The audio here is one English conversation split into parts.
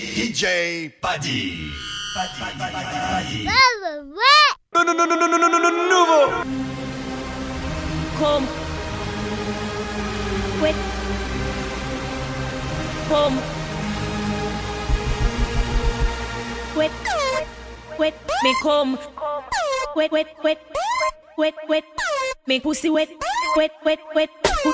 DJ Badi. Badi. Badi. No, no, no, no, no, no, no, no, no, nouveau. Come. Wait. Come. Wait. Wait. Me come. Wait, wait, wait. Wait, wait. Make pussy wet. Wet, wet, wet.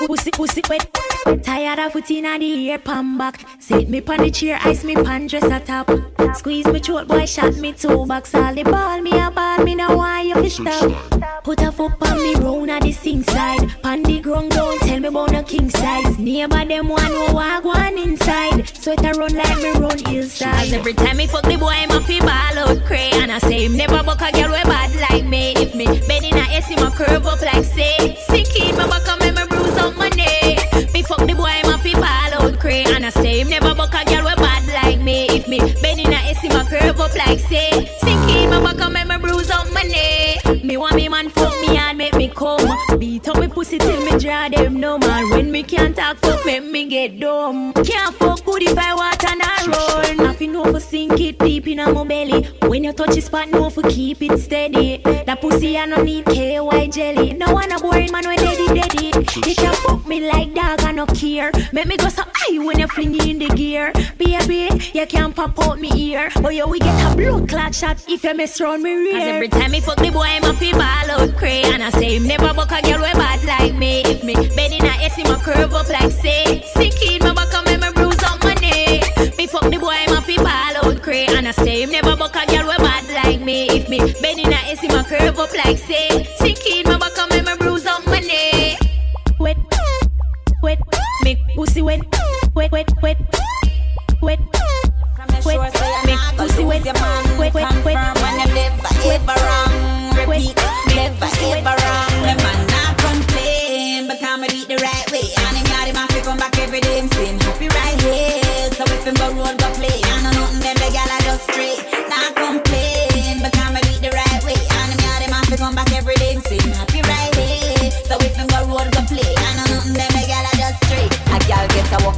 Pussy, pussy wet. Tired of foot on the ear, palm back. Sit me pon the chair, ice me pan dress a top. Squeeze me throat, boy, shot me two box. All the ball me a ball, me no want you to stop. Put a foot on me round at the sing side. Pon the ground, don't tell me about no king size. Neighbor them one who walk one inside. So it a run like me run hillsides. Every time me fuck the boy, I'm a fi ball out cray. And I say him never buck a girl way bad like me. If me bed in a S, him a curve up like say. Sick in my back, and me me bruise up my knee. Fuck the boy, I'm a fi ball out cray. And I say him never buck a girl way bad like me. If me bed in a S, him a curve up like say. Sick in my back, and me bruise up my knee. Me want me man fuck me and make me come. Beat up me pussy till me draw them no man. When me can't talk, fuck make me get dumb. Can't fuck good if I want and I roll. Nothing know for sink it deep in my belly. When you touch the spot, know for keep it steady. That pussy I no need KY jelly. No one a boring man when daddy daddy. You can fuck me like dog I no care. Make me go so high when you fling in the gear. Baby, you can't pop out me ear. But you we get a blood clot shot if you mess around me rear. Cause every time me fuck the boy, I'm a fi ball out cray. And I say him never buck a girl way bad like me. If me bed in a S, him a curve up like say. Sick in my back, and me bruise up my knee. Me fuck the boy, I'm a fi ball out cray. And I say him never buck a girl way bad like me. If me bed in a S, him a curve up like say. Sick in my back, and me bruise up my knee. Wet, wet, make pussy wet, wet, wet, wet, wet. diamante.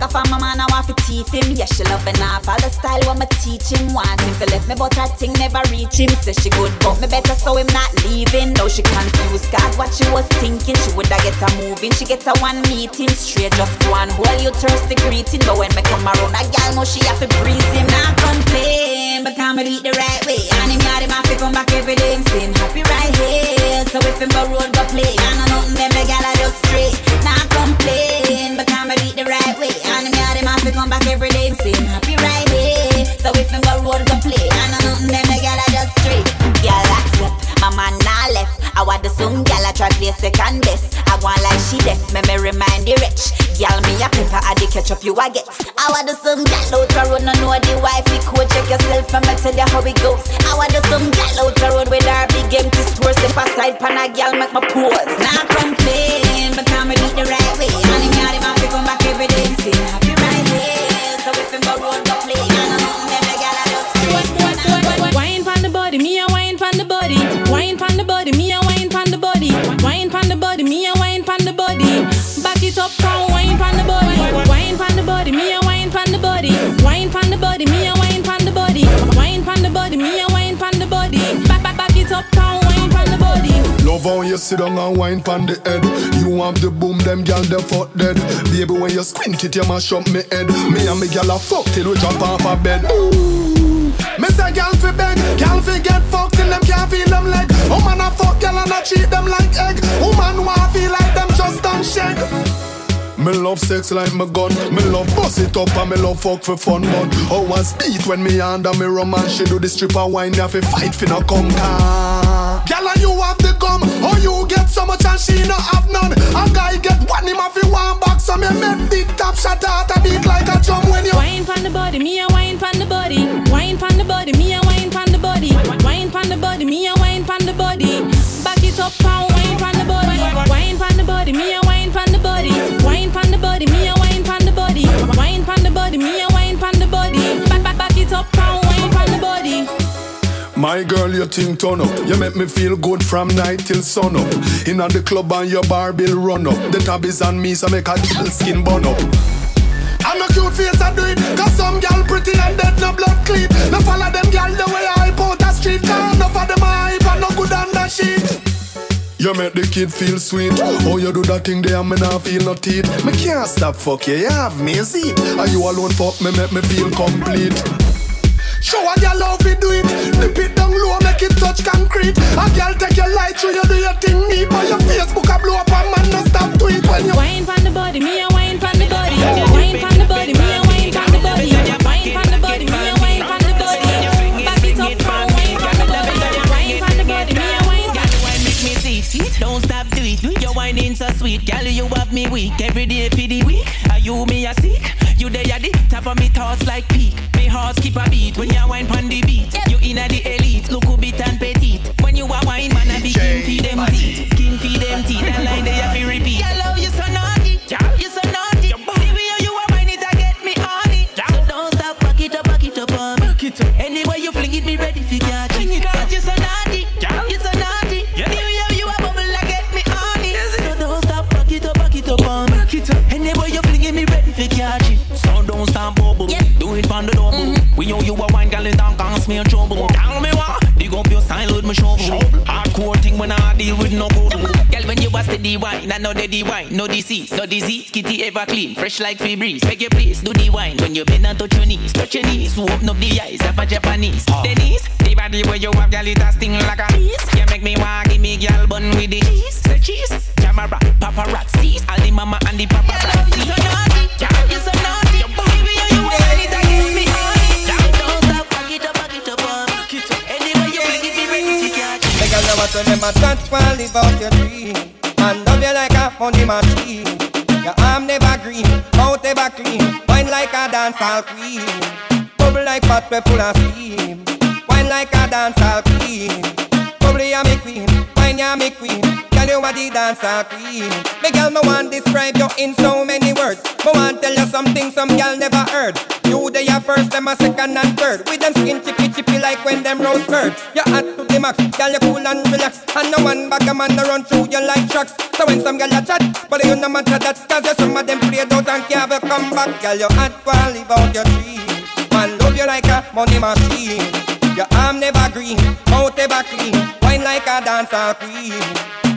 Off from my man, I want to teeth him. Yeah, she loving off all the style what me teach him. Want him to left me, but her thing never reach him. Say she good, but me better so him not leaving. Now she confused, cause what she was thinking, she woulda get a moving. She get a one meeting straight, just go and hold you thirsty greeting. But when me come around, a gal know she have to breeze him. Not complain, but come and it the right way. And him yard him have to come back every day. Him saying happy right here. So if him go road go play, I know nothing them the gal just straight. Not complain, but and do it the right way. And him yard him have to come back every day. Saying happy right here. So if him go road go play, I know nothing them the gal I just straight. Girl accept, my man not left. I want the some gal I try play second best. I want like she deaf, me me remind the rich. Girl me a pepper, I the ketchup you a get. I want the some gal out the road, no know the wifey code. Check yourself, and me tell you how it goes. I want the some gal out the road with her big empty store. Step aside, pan a gal make my pose. Not complain, but and do the right way. Him yard him to come back every day. Say Love you sit down and wine pon the head. You have the boom, them gal them fuck dead. Baby, when you squint it, you mash up me head. Me and me gal a fuck till we jump off a bed. Ooh. Me say gal fi beg, gal fi get fucked till them can't feel them leg. Oh, Woman a fuck gal and a treat them like egg. Oh, Woman want feel like them just don't shake. Me love sex like my gun. Me love bust it up and me love fuck for fun. But how oh, I speed when me under me rum and she do the stripper wine. Me to fight fi no come car. Girl and you have the gum. How you get so much and she no have none. A guy get one him fi one box. So me make big top shot out a beat like a drum when you. Wine pon the body, me a wine pon the body. Wine pon the body, me a wine pon the body. Wine pon the body, me a wine pon the body. Back it up, pound wine pon the body. Wine pon the body, me a My girl, your thing turn up. You make me feel good from night till sun up. In on the club and your bar bill run up. The tab is on me, so make a girl skin burn up. I'm a cute face, I do it. Cause some gal pretty and dead, no blood clean. No follow them gal the way I put out the street. down. No follow them hype and no good on that sheet. You make the kid feel sweet. Oh, you do that thing there, me not feel no teeth. Me can't stop fuck you, you have me, see. Are you alone fuck me, make me feel complete. Show a girl love we do it. Dip it down low, make it touch concrete. A girl take your light through, you do your thing neat. But your Facebook a blow up, a man no stop tweet when you wine pon the body, me a wine pon the body. Wine pon the body, me a wine pon the body. Wine pon the body, me a wine pon the body. Back it up, wine pon the body. Wine pon the body, me a wine. Wine make me see it. Don't stop do it. Do your whining so sweet, girl. You have me weak every day for the week. Are you me a sick? You there at the top of me thoughts like peak when you wine pon the you steady wine, I know the wine, no disease, no disease. Kitty ever clean, fresh like free breeze. Make you please do the wine when you bend and touch your knees, touch your knees. So open up the eyes of a Japanese. Uh. Denise, the body where you have, gal, it a sting like a bees. You make me want give me gal bun with the cheese, say cheese. Camera, paparazzi, all the mama and the paparazzi. You so naughty, you so naughty. Baby, you want it what to them a touch while live out your dream. A money machine. Your arm never green, mouth never clean. Wine like a dancehall queen. Bubble like pot we full of steam. Wine like a dancehall queen. Bubble ya me queen, wine ya me queen. You are the dancer queen. Me girl, me want describe you in so many words. Me want tell you something some girl never heard. You they are first, them a second and third. With them skin chippy chippy like when them rose skirt. You hot to the max, girl, you cool and relax. And no one back a man to run through you like trucks. So when some girl a chat, but you no matter that, cause you some of them played out and can't come back. Girl, you hot while live out your dream. Man, love you like a money machine. Your arm never green, mouth never clean. Wine like a dancer queen.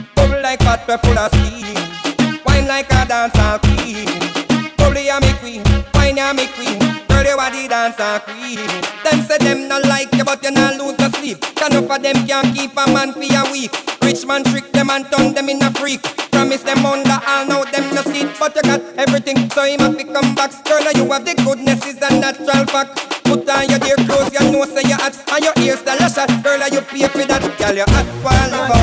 Like hot, we full of steam. Wine like a dancehall queen. Bubble ya me queen, wine ya me queen. Girl, you are the dancer queen. Them say them not like you, but you not lose the sleep. Can of them can't keep a man for a week. Rich man trick them and turn them in a freak. Promise them under all, now them no see But you got everything, so he must be come back. Girl, you have the goodness, is a natural fact. Put on your dear clothes, you know say you hot, and your ears the lash Girl, you pay for that. Girl, you hot while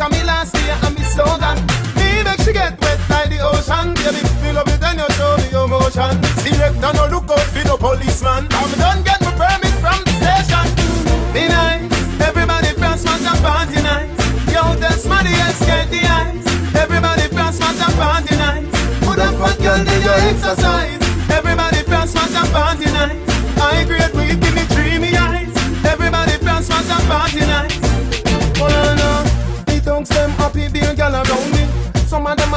A me last year and me slogan. Me make she get wet like the ocean. Baby, feel up it and you show me your motion. Selector no look out for no policeman. I'm done get my permit from the station. Be nice, everybody Christmas and party night. Yo, this money else get the ice. Everybody Christmas and party night them fat girl did your exercise.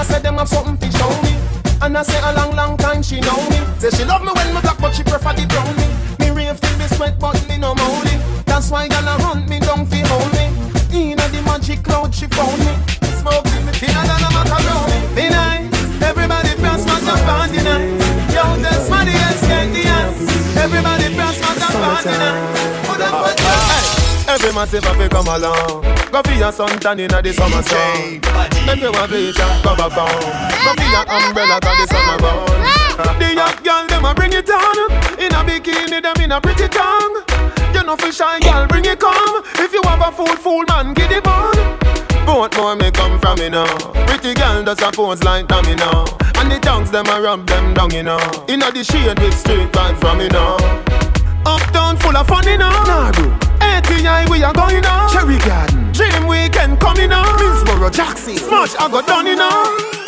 I say them have something to show me. And I say a long, long time she know me. Say she love me when me black, but she prefer the brown me. Me rave till me sweat, but me no moly. That's why a run me down fi hold me. Inna the magic cloud she found me hey. Every massive have come along. Go for your suntan inna the summer sun. If you want bleach, go back down. Go for your umbrella 'cause the summer gone. The young girl them a bring it on. In a bikini them in a pretty tongue. You know for shy girl bring it come. If you have a fool fool man, get it on. Both more may come from me now. Pretty girl does a pose like domino. And the tongues them a rub them down, you know. Inna the shade with straight vibes from me now. Uptown full of fun, you know. Nah. ATI we are going now. Cherry Garden. Dream Weekend coming now. Middlesboro, Jackson. Smash I got done, you know.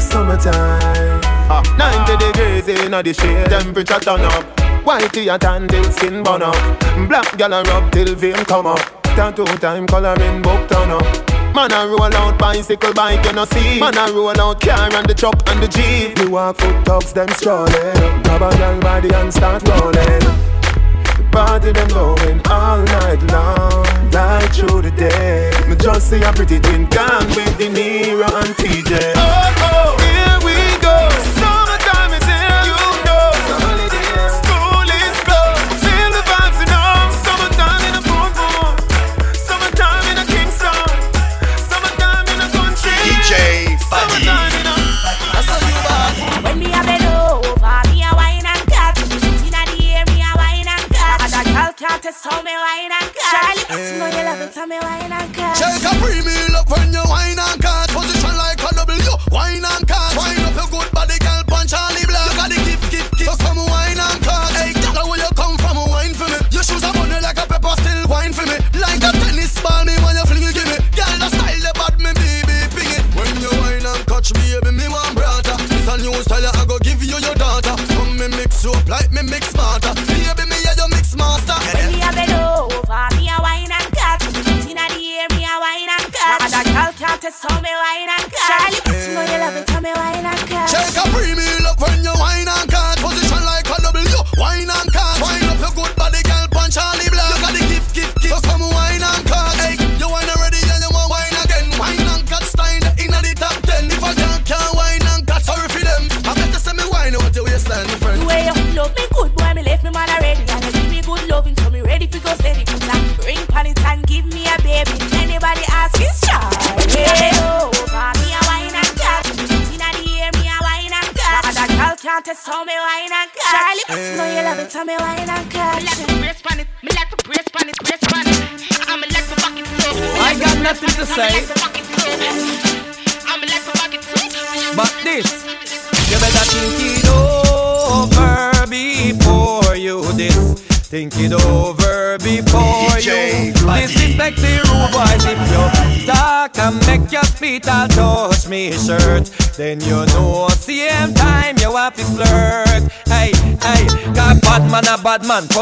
Summertime. Ah, 90 degrees in the shade. Temperature turn up. Whitey a tan till skin burn up. Black gal a rub till vein come up. Tattoo time coloring book turn up. Man a roll out bicycle bike you no see. Man a roll out car and the truck and the jeep. We walk foot dogs them strolling. Grab a gal body and start rolling. Party them going all night long, right through the day. Me just see a pretty thing gone with the Nero and TJ. Oh oh, know you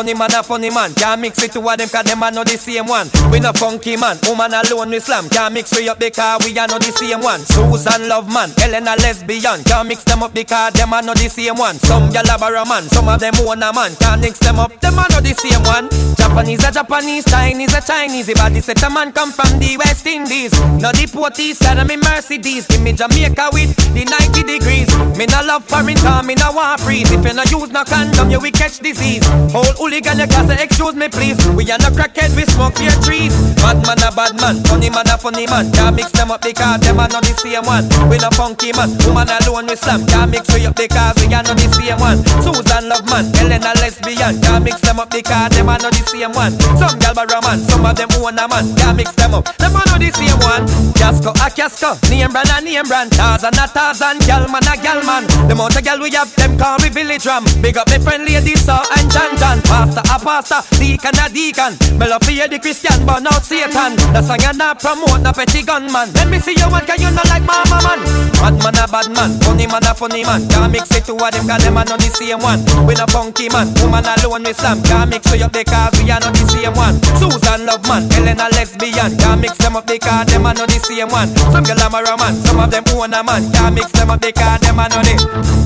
funny man a funny man. Can't mix it two of them cause them are not the same one. We no funky man, woman alone we slam. Can't mix we up because we are not the same one. Susan love man, Ellen a lesbian. Can't mix them up because them are not the same one. Some gal a man, some of them own a man. Can't mix them up, them are not the same one. Japanese a Japanese, Chinese a Chinese. If I set a man come from the West Indies, no the Porties side of me Mercedes. Give me Jamaica with the 90 degrees. Me no love foreign car, me no want freeze. If you no use no condom, you will catch disease. Whole hooligan, you say excuse me please. We are no crackhead, we smoke your trees. Bad man a bad man, funny man a funny man. Can't mix them up because them are not the same one. We no funky man, woman alone we slam. Can't mix we up because we are not the same one. Susan love man, Ellen a lesbian. Can't mix them up because them are not the same one. Some gal borrow man, some of them own a man. Can't mix them up, them are not the same one. Casco a casco, name brand a name brand. Tarzan a Tarzan, gal man a gal man. The amount of gal we have, them call we village ram. Big up the friend lady saw and John John. Pastor a pastor, deacon a deacon. Me love for the Christian, but not Satan. The song you not promote, no petty gunman. Let me see you one, cause you not like mama man. Bad man a bad man, funny man a funny man. Can't mix it two of them, cause them are not the same one. We no funky man, woman alone we slam. Can't mix we up because we are not the same one. Susan love man, Ellen a lesbian. Can't mix them up because them are not the same one. Some girl am a man, some of them own a man. Can't mix them up because them are not the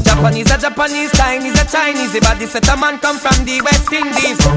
Japanese a Japanese, Chinese a Chinese. I this set a man come from the West Indies,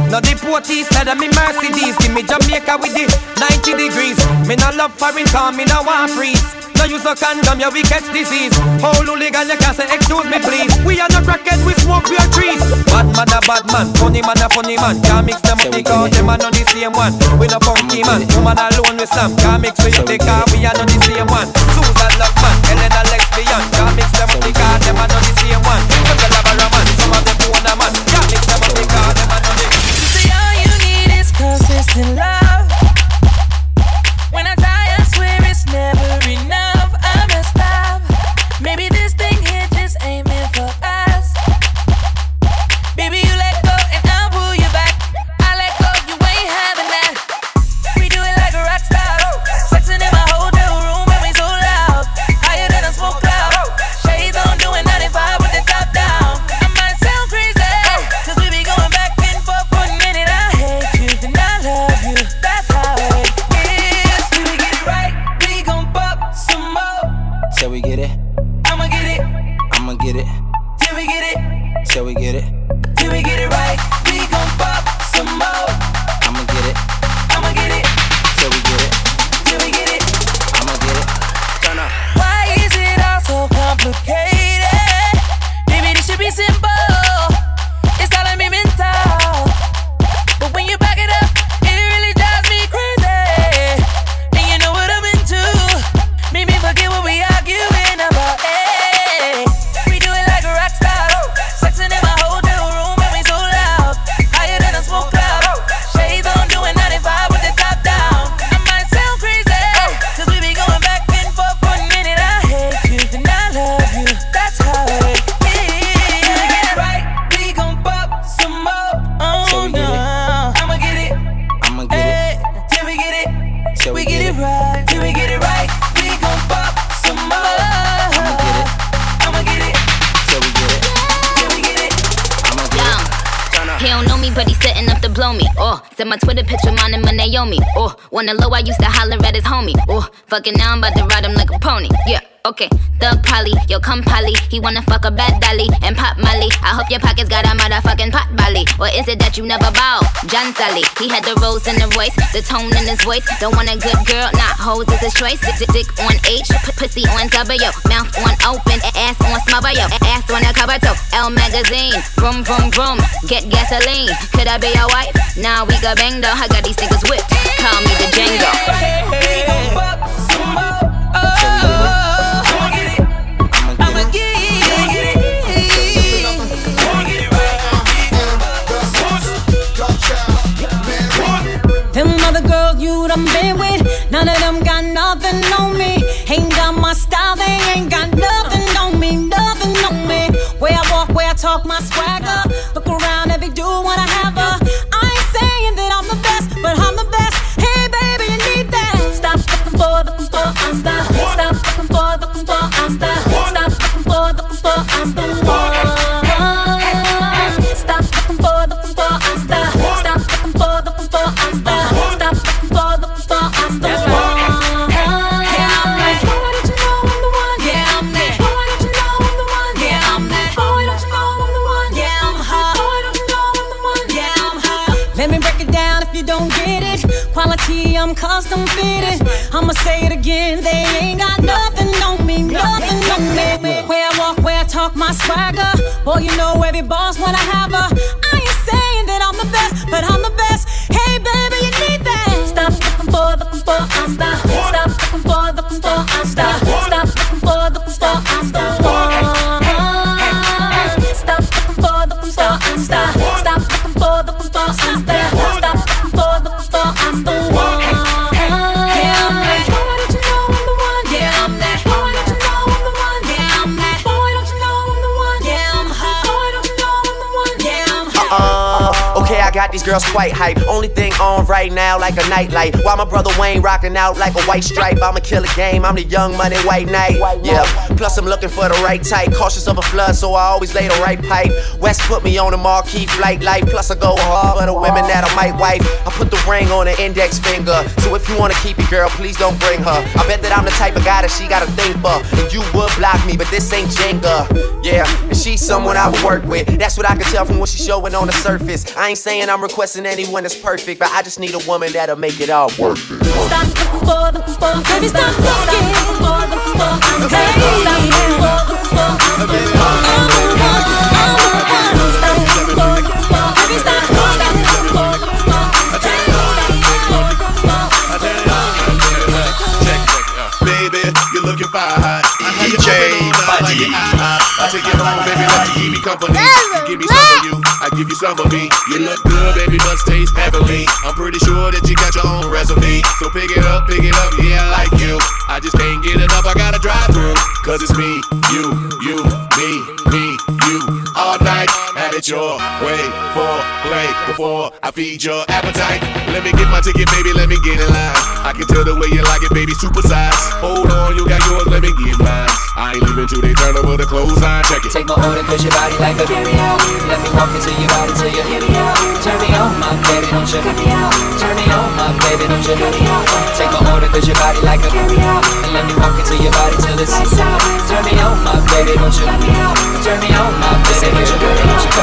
not the Porties side of me Mercedes. Give me Jamaica with the 90 degrees. Me no love foreign car, me no want freeze. No use a condom, yeah, we catch disease. Whole hooligan, you can't say excuse me, please. We are not rocket, we smoke real trees. Bad man a bad man, funny man a funny man. Can't mix them up because them are not the same one. We no funky man, woman alone with some. Can't mix with the car, we are not the same one. Susan love man, Elena lesbian. Can't mix them up because them are not the same one. Of them are a man, some of them own a man. Can't mix them up because them are pop Molly. I hope your pockets got a motherfucking pot belly. Or is it that you never bow? John Sally, he had the rose in the voice, the tone in his voice. Don't want a good girl, not hoes is his choice. Dick, dick, dick on H, p- pussy on W, mouth on open, ass on smother, yo, ass on a cover toe. L magazine, vroom vroom vroom, get gasoline. Could I be your wife? Nah, we got bang though. I got these niggas whipped. Call me the Django. We gon' pop you done been with, none of them got nothing on me. Ain't got my style, they ain't got nothing on me, nothing on me. Where I walk, where I talk, my swagger. Look around, every dude wanna have her. I ain't saying that I'm the best, but I'm the best. Hey baby, you need that. Stop looking for, looking for, I'm. Stop again. They ain't got nothing on me, nothing on me. Where I walk, where I talk, my swagger. Boy, you know every boss wanna have her. These girls quite hype. Only thing on right now, like a nightlight. While my brother Wayne rocking out like a white stripe. I'ma kill a game, I'm the young money white knight. Yeah, plus I'm looking for the right type. Cautious of a flood, so I always lay the right pipe. West put me on a marquee flight light. Plus I go hard for the women that I might wife. I put the ring on the index finger. So if you wanna keep it, girl, please don't bring her. I bet that I'm the type of guy that she gotta think for. And you would block me, but this ain't Jenga. Yeah, and she's someone I would work with. That's what I can tell from what she's showing on the surface. I ain't saying I'm requesting anyone that's perfect, but I just need a woman that'll make it all work. Stop looking for the for. Baby, stop looking for the for. Hey, stop for the for. Home, baby, let you keep me company. You give me some of you, I give you some of me. You look good, baby, must taste heavenly. I'm pretty sure that you got your own recipe. So pick it up, pick it up, yeah, I like you. I just can't get enough, I gotta drive through. Cause it's me, you, you, me, me, you. All night, have it your way for play before I feed your appetite. Let me get my ticket, baby, let me get in line. I can tell the way you like it, baby, super size. Hold on, you got yours, let me get mine. I ain't leaving till they turn over the clothes on, check it. Take my order cause your body like a carry out Let me walk into your body till you hear me out Turn me on my baby, don't you? Turn me out Turn me on my baby, don't you? Turn me out Take my order cause your body like a carry out And let me walk into your body till it's lights out. Turn me on my baby, don't you? Turn me out. Turn me on my baby, don't you Don't you? cut me out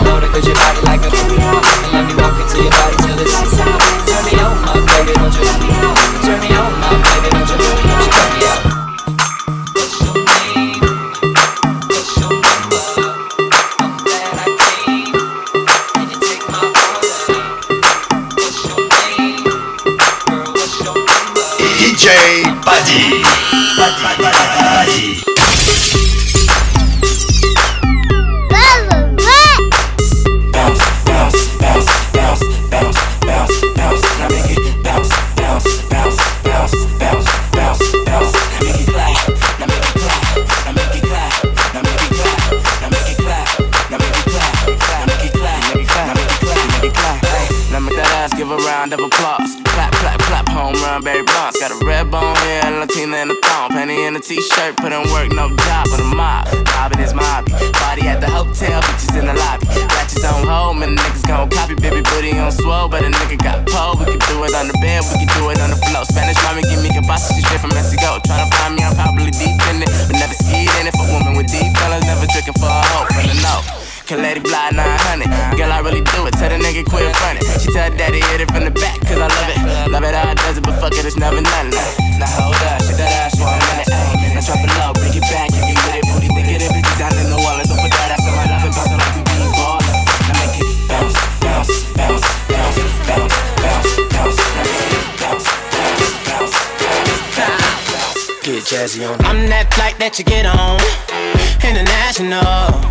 Take my order cause your body like a carry And let me walk into your body till it's lights Turn me on my baby, don't you me Turn me on my baby, don't you, don't you cut me out What's your name? What's your Barry Bonds. Got a red bone here, and Latina in a thong, penny in a t-shirt, put in work, no job, but a mob. Mobbing is my. Party at the hotel, bitches in the lobby. Ratchets on home, and niggas gon' copy. Baby booty on swole, but a nigga got pole. We can do it on the bed, we can do it on the floor. Spanish mommy give me capacity straight from Mexico. Tryna find me, I'm probably deep in it, but never skied in it. For women with deep feelings, never tricking for a hoe, from the know. Can Lady Bly 900. Girl, I really do it. Tell the nigga quit frontin'. She tell daddy hit it from the back, cause I love it. Love it it does it, but fuck it, it's never nothing. Now hold up, shit that ass for a minute. ayy. Now drop it low, bring it back, if you with it, booty, think it, bitches down in New Orleans. Don't put that ass in my love and bounce like we be ballin'. Now make it bounce, bounce, bounce, bounce, bounce, bounce, bounce, bounce, bounce, bounce. Get jazzy on. I'm that flight that you get on. International.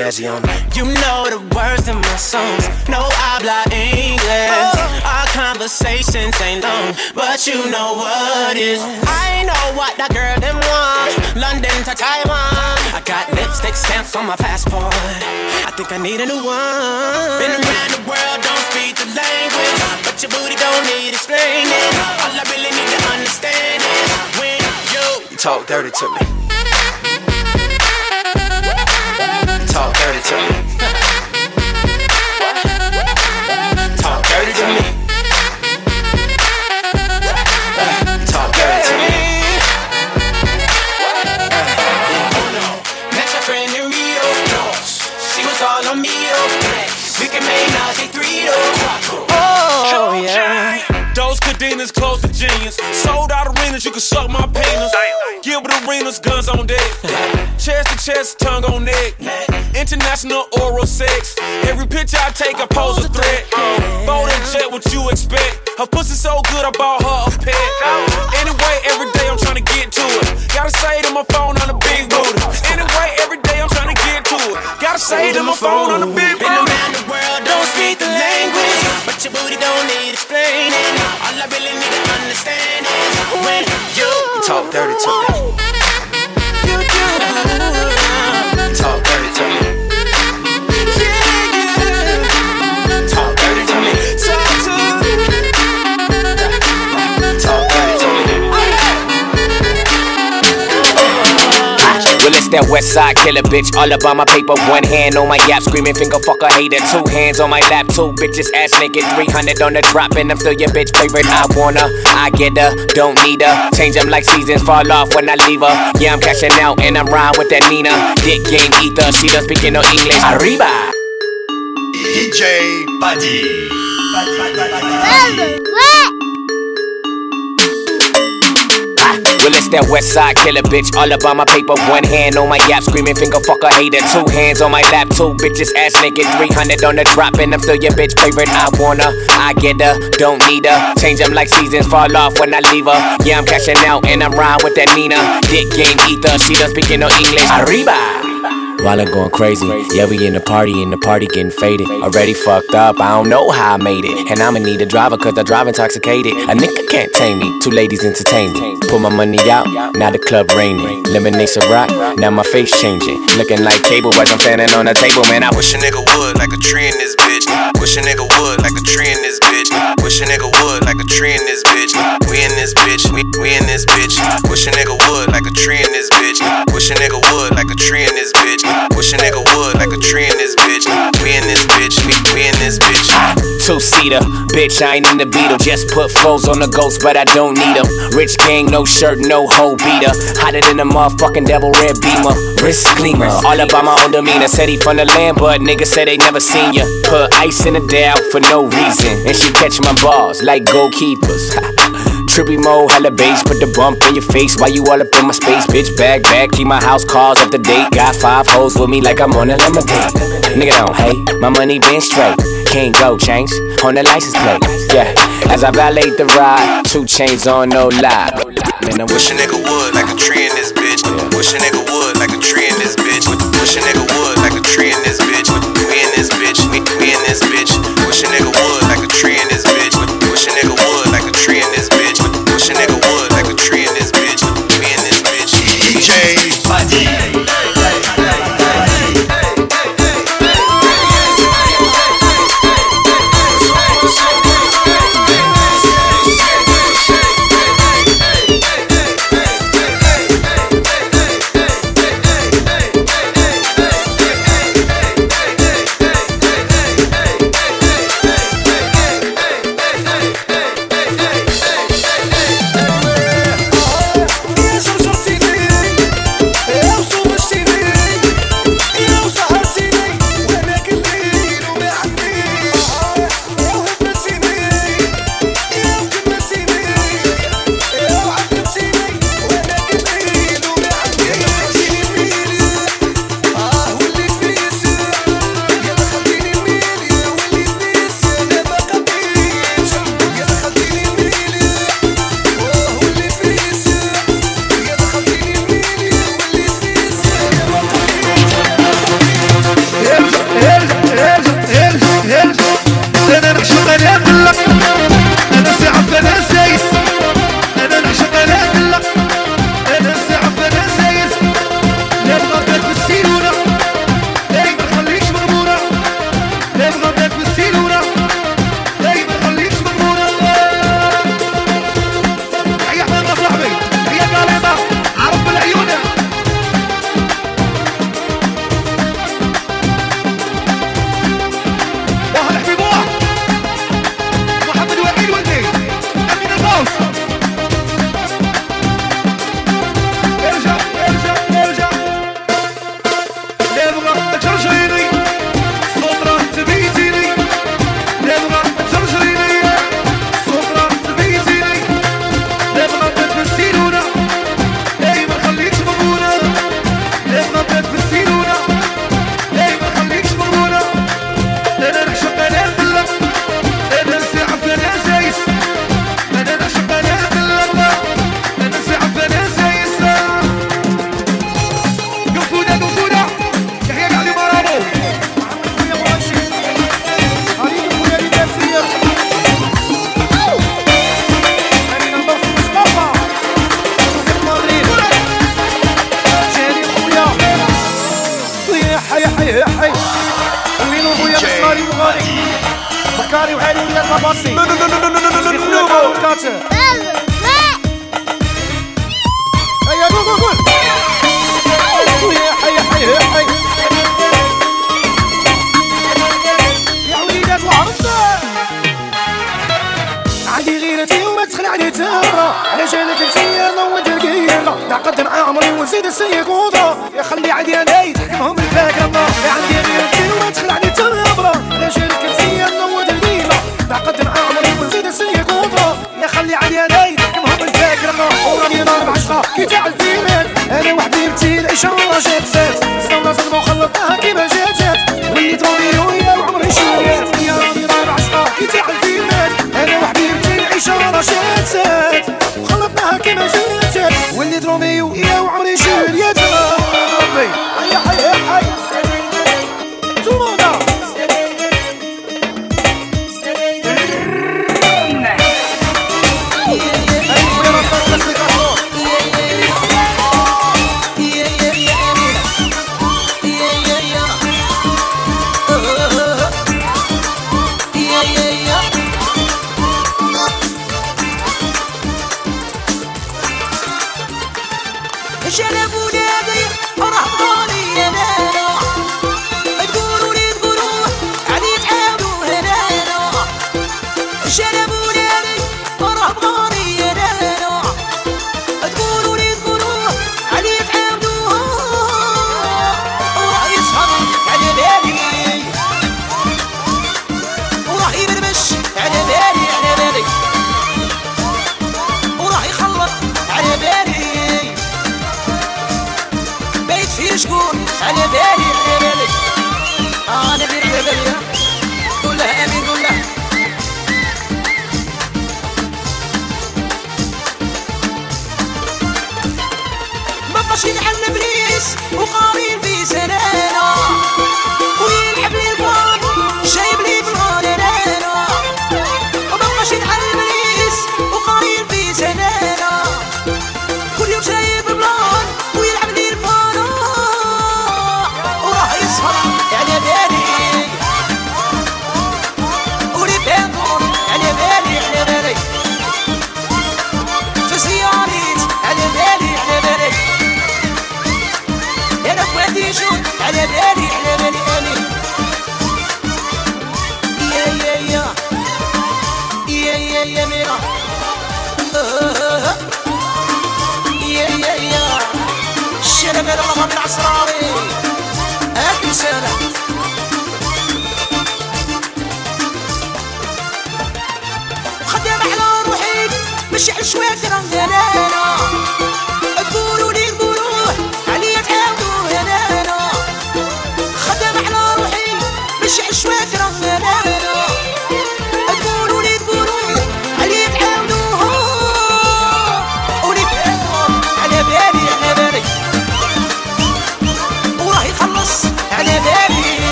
Jazzy on me. You know the words in my songs. No habla English. Oh. Our conversations ain't long, but you know what is. I know what that girl them want. London to Taiwan. I got lipstick stamps on my passport. I think I need a new one. Been around the world, don't speak the language, but your booty don't need explaining. All I really need to understand is when you You talk dirty to me. Talk dirty to me. Talk dirty to me. Talk dirty to me. Met your friend in Rio. She was all on me. Oh. We can make Nazi three though. Oh yeah. Those cadenas close to genius. Sold out arenas, you can suck my penis. Give it arenas, guns on deck. Chest tongue on neck. International oral sex. Every picture I take, I pose a threat. Bold and jet, what you expect? Her pussy so good, I bought her a pet. Anyway, every day I'm trying to get to it. Gotta say to my phone on the big booty. Anyway, every day I'm trying to get to it. Gotta say to my phone on the big Been booty. around the world, don't speak the language, but your booty don't need explaining. All I really need to understand is when you Talk dirty to me. That west side killer bitch. All about my paper. One hand on my yap, screaming finger fucker hater. Two hands on my lap, two bitches ass naked. 300 on the drop, and I'm still your bitch favorite. I wanna, I get her, don't need her. Change them like seasons, fall off when I leave her. Yeah, I'm cashing out, and I'm riding with that Nina. Dick game ether, she done speaking no English. Arriba! DJ Badi. Well, it's that west side killer bitch. All about my paper. One hand on my yap, screaming finger fucker hater. Two hands on my lap, two bitches ass naked. 300 on the drop, and I'm still your bitch favorite. I wanna, I get her, don't need her. Change them like seasons, fall off when I leave her. Yeah, I'm cashing out, and I'm riding with that Nina. Dick game ether, she done speaking no English. Arriba! While I'm going crazy, yeah, we in the party, and the party getting faded. Already fucked up, I don't know how I made it. And I'ma need a driver, cause I drive intoxicated. A nigga can't tame me, two ladies entertain me. Pull my money out, now the club raining. Lemonade rock, now my face changing. Looking like cable as I'm standing on the table, man. I wish Wish a nigga would like a tree in this bitch. Wish a nigga would like a tree in this bitch. Wish a nigga would like a tree in this bitch. We in this bitch. We, we in this bitch. Wish a nigga would like a tree in this bitch. Wish a nigga would like a tree in this bitch. Tree in this bitch. We in this bitch. We, we in this bitch. Two seater, bitch, I ain't in the beetle. Just put foes on the ghost, but I don't need them. Rich gang, no shirt, no hoe beater. Hotter than a motherfucking devil red beamer. Wrist gleamer, all about my own demeanor. Said he from the land, but niggas said they never seen ya. Put ice in the down for no reason. And she catch my balls like goalkeepers. Trippy mo, hella bass, put the bump in your face while you all up in my space. Bitch, back, back, keep my house calls up to date. Got five hoes with me like I'm on a lemonade. Nigga don't hate, my money been straight. Can't go change on the license plate. Yeah, as I violate the ride, two chains on no lie. Man, I Wish a nigga would like a tree in this bitch. Wish a nigga would like a tree in this bitch. Wish a nigga would like a tree in this bitch. We in this bitch. We, we in this bitch. Wish a nigga would الجرة على جالك انت يا نود مع نعقد عمري ونزيد السيق وضا يا خلي عادي أنا يتحكمهم الفاكرة يا عندي غير انت وما تخلعني انت الابرة على جالك انت يا نود مع نعقد عمري ونزيد السيق وضا يا خلي عادي أنا يتحكمهم الفاكرة وراني نار بعشرة كي تعرف أنا وحدي متين عيشة وراجع بسات استنى زلمة وخلطها كيما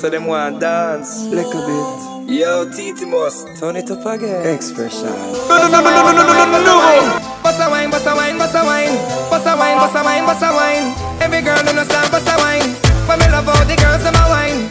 so them want dance. Lick a bit. Yo, Titimus, turn it up again. Expression. No no no no no no no no no! Bust a wine, bust a wine, bust a wine. bust a wine, bust a wine, bust a wine. Every girl understand bossa wine. When me love all the girls in my wine.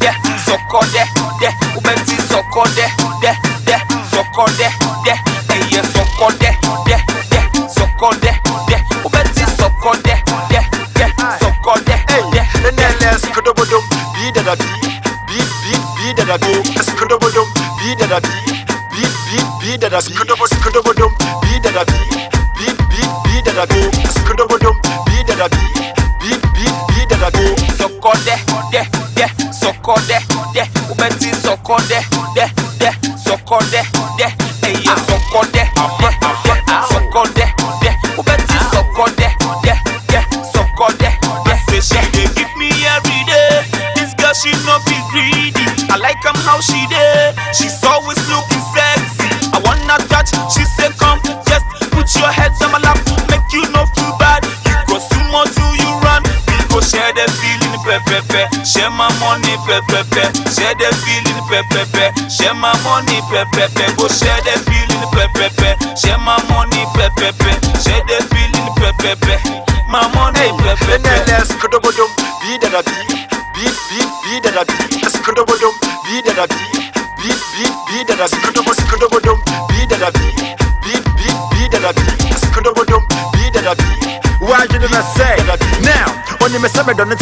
de, zoko de, de, ubenti zoko de, de, de, zoko de, de, eye zoko de, de, de, zoko de, de, ubenti zoko de, de, de, zoko de, de, nenes kudobodom, bi da da bi, bi bi bi da da bi, skudobodom, bi da da bi, bi bi bi da da bi, skudobodom, skudobodom. acordei se pe,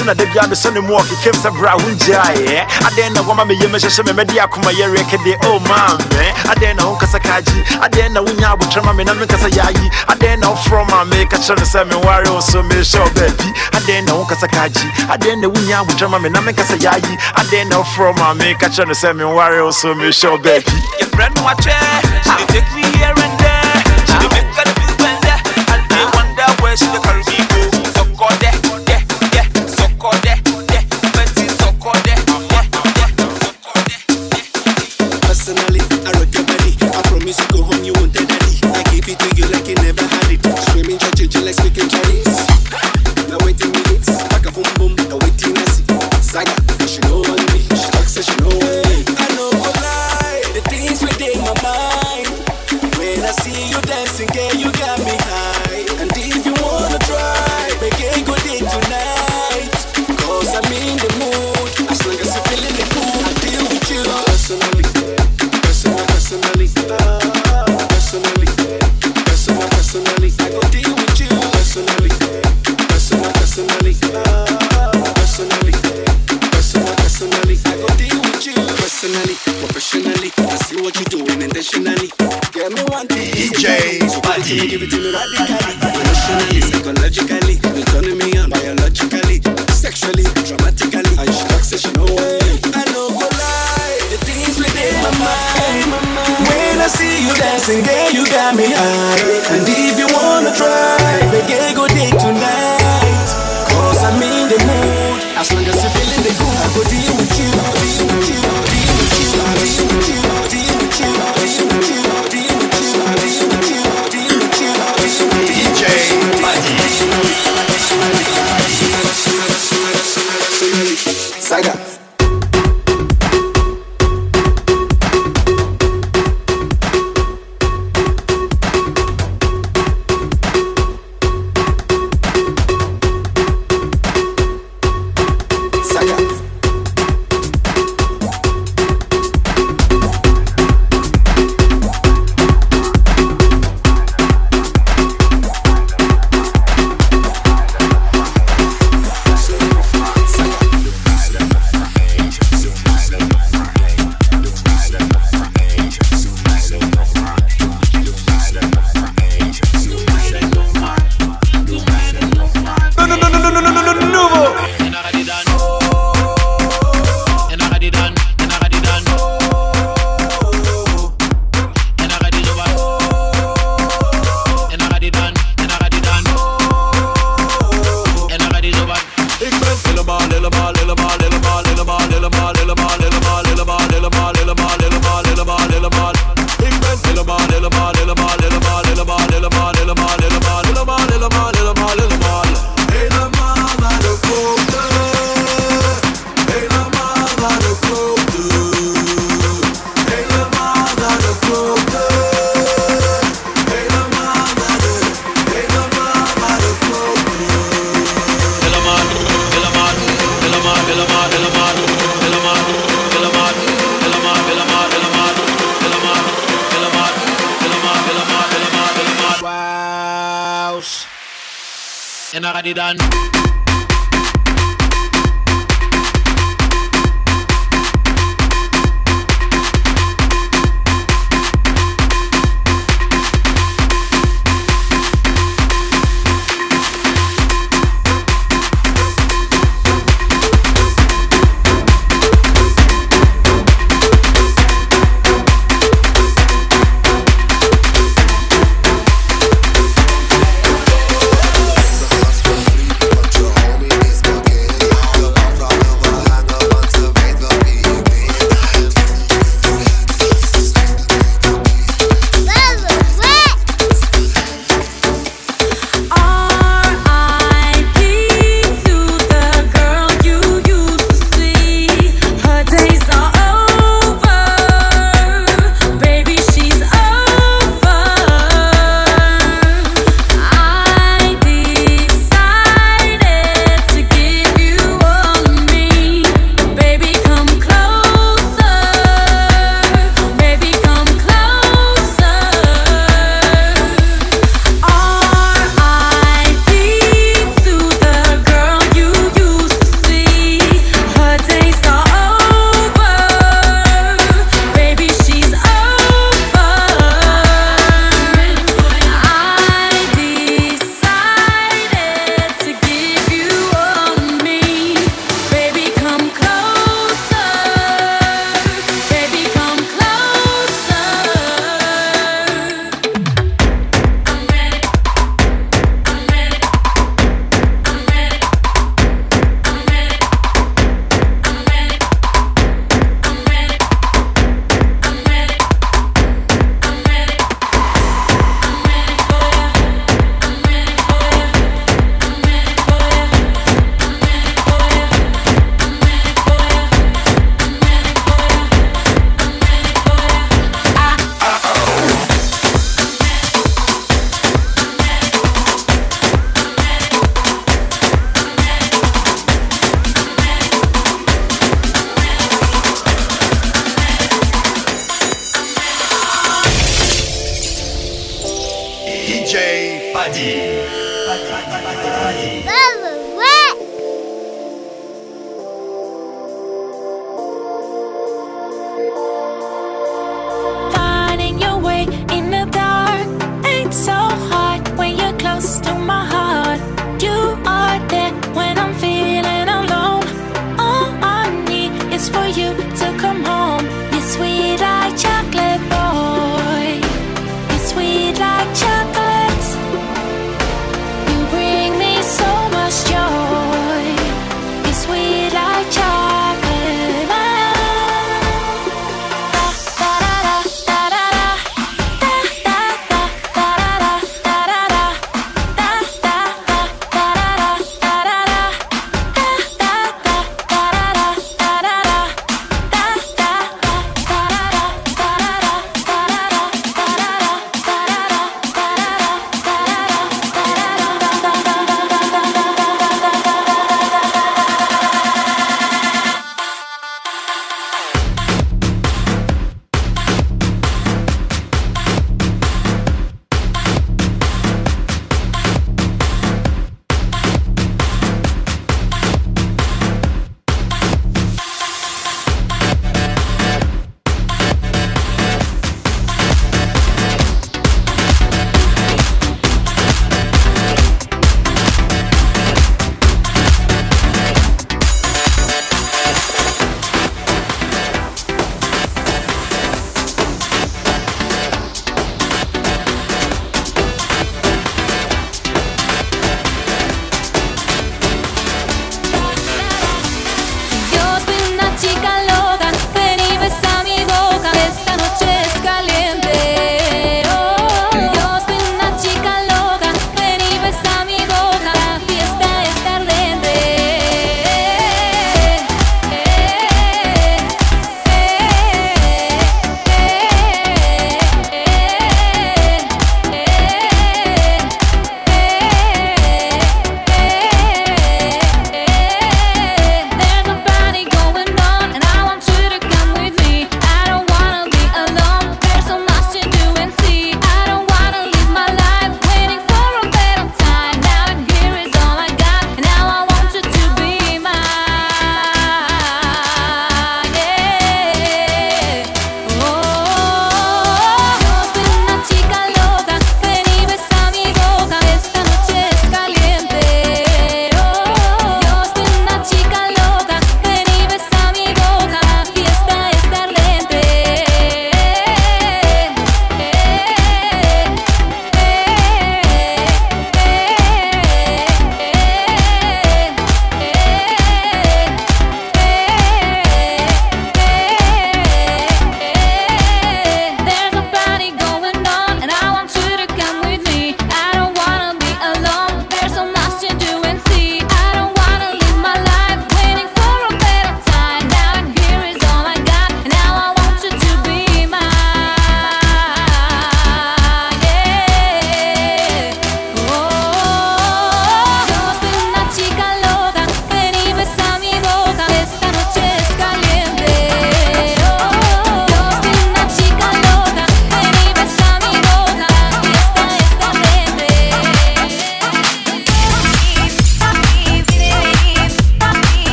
ɛnti na dabi abɛsɛ ne mu ɔkekam sɛ bra wo ngyaeɛ adɛn na woama meyɛ mɛhyehyɛ me mɛde akoma yɛreɛkɛ deɛ o oh, maamɛ adɛn na wonkasa kaagye adɛn na wonya abotrɛma me na menkasa yaayi. Adɛn na woforɔ ma me ka kyerɛ no sɛ meware so mehyɛ wo baabi. Adɛn na wonkasa kaagye adɛn na wonya abotrɛma me na menkasa yaayi. Adɛn na woforɔ ma me ka kyerɛ no sɛ meware so mehyɛ wo baabi. Yɛfrɛ no wakyɛ She take me here and there. She make her feel better. I wonder where she the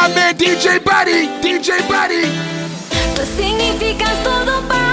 my man DJ Buddy, DJ Buddy. Tu significas tudo para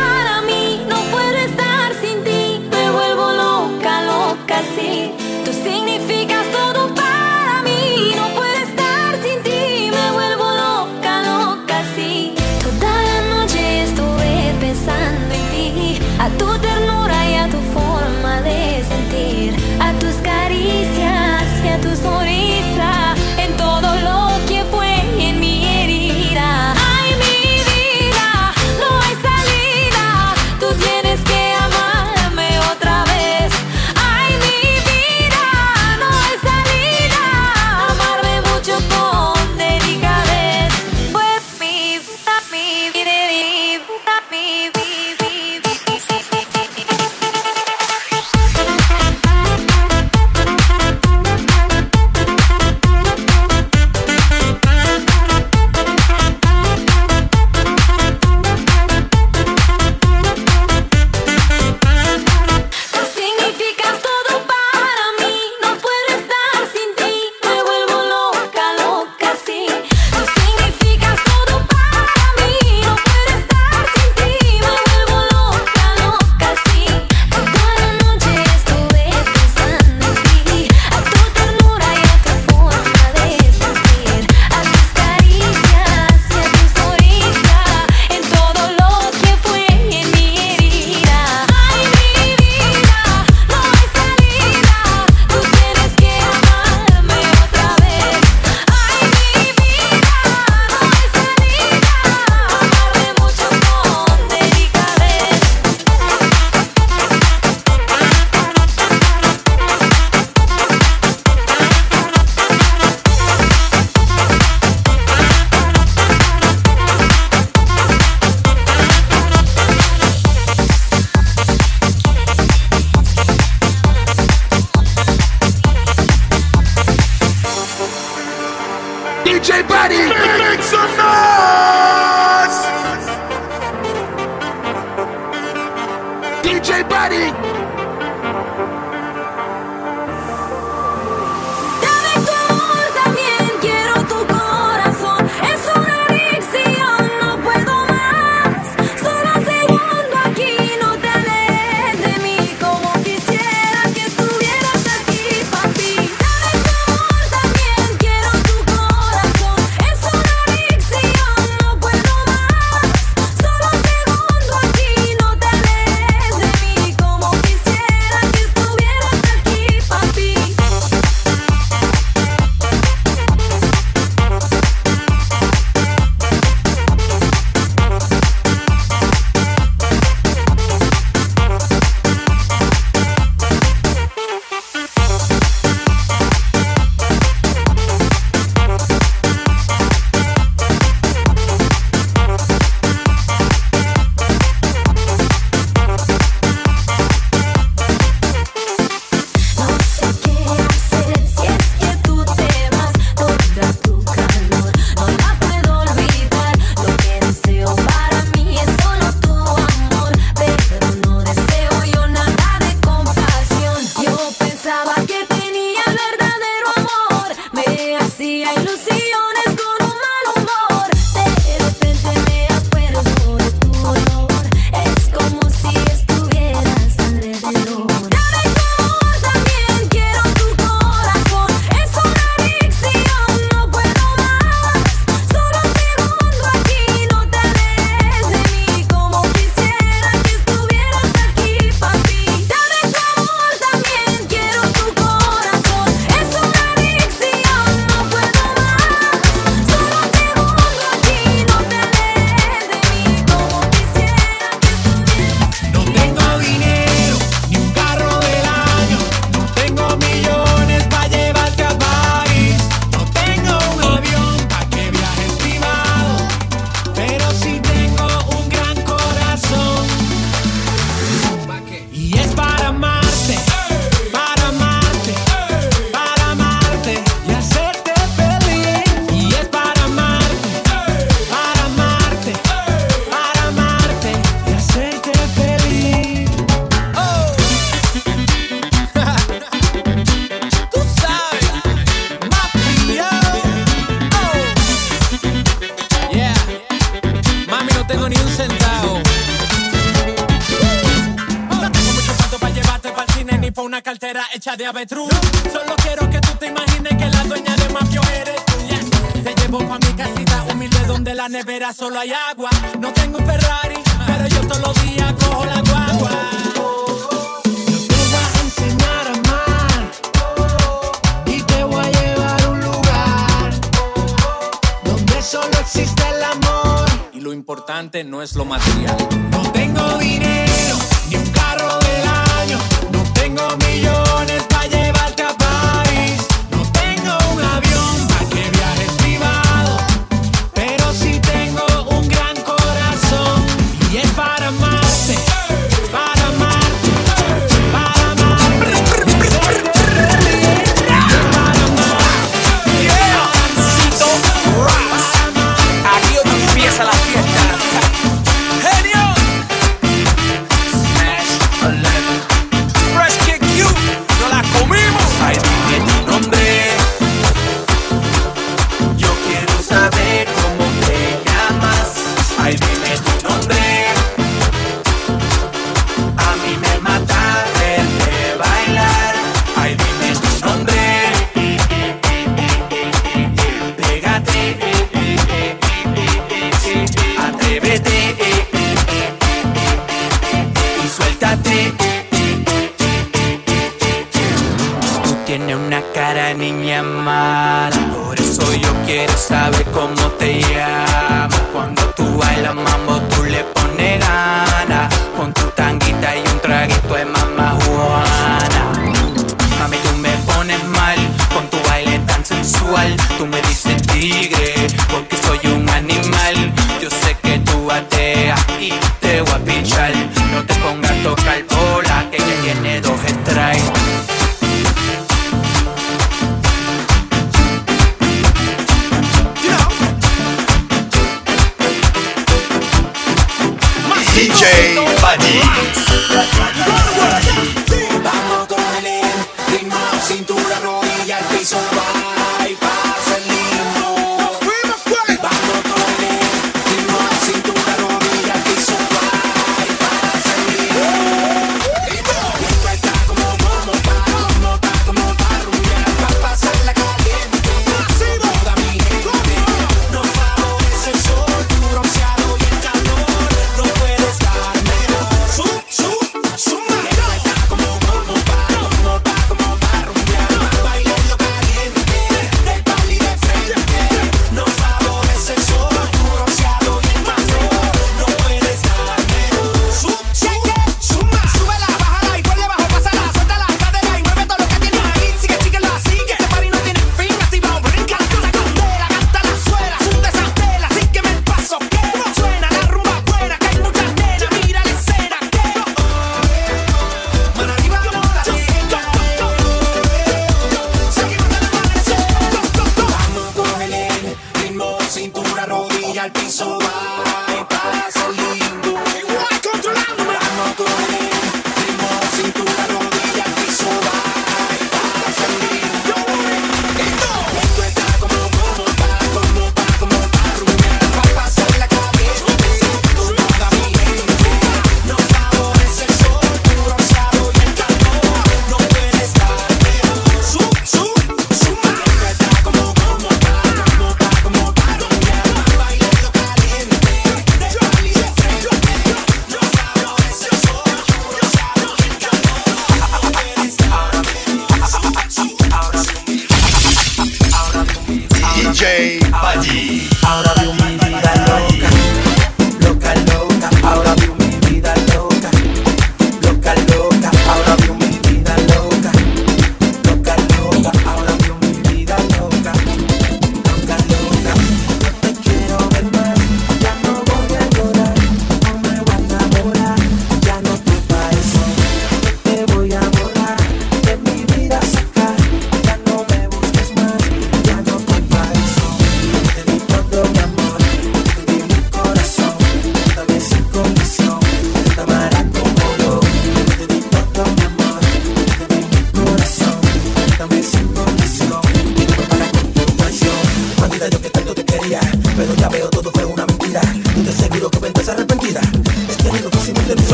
importante no es lo material. No tengo dinero, ni un carro del año, no tengo millones.